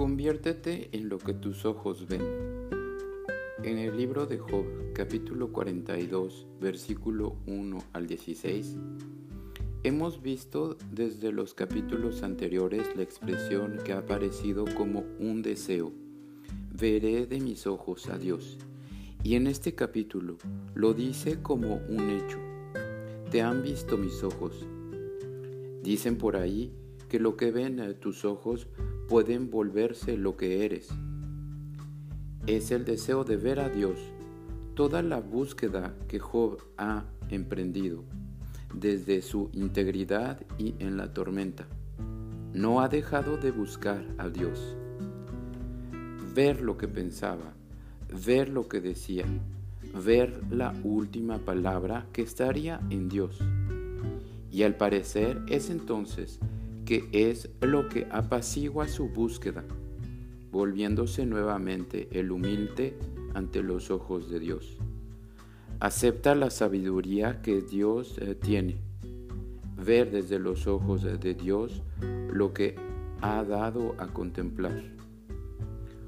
Conviértete en lo que tus ojos ven. En el libro de Job, capítulo 42, versículo 1 al 16, hemos visto desde los capítulos anteriores la expresión que ha aparecido como un deseo. Veré de mis ojos a Dios. Y en este capítulo lo dice como un hecho. Te han visto mis ojos. Dicen por ahí que lo que ven tus ojos pueden volverse lo que eres. Es el deseo de ver a Dios, toda la búsqueda que Job ha emprendido, desde su integridad y en la tormenta. No ha dejado de buscar a Dios. Ver lo que pensaba, ver lo que decía, ver la última palabra que estaría en Dios. Y al parecer es entonces que es lo que apacigua su búsqueda, volviéndose nuevamente el humilde ante los ojos de Dios. Acepta la sabiduría que Dios eh, tiene, ver desde los ojos de Dios lo que ha dado a contemplar.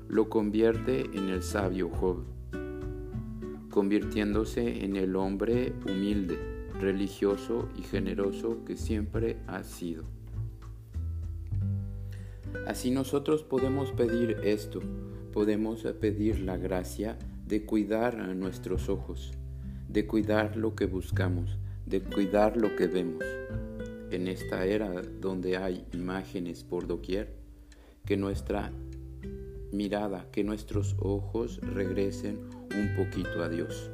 Lo convierte en el sabio Job, convirtiéndose en el hombre humilde, religioso y generoso que siempre ha sido. Así nosotros podemos pedir esto, podemos pedir la gracia de cuidar a nuestros ojos, de cuidar lo que buscamos, de cuidar lo que vemos. En esta era donde hay imágenes por doquier, que nuestra mirada, que nuestros ojos regresen un poquito a Dios.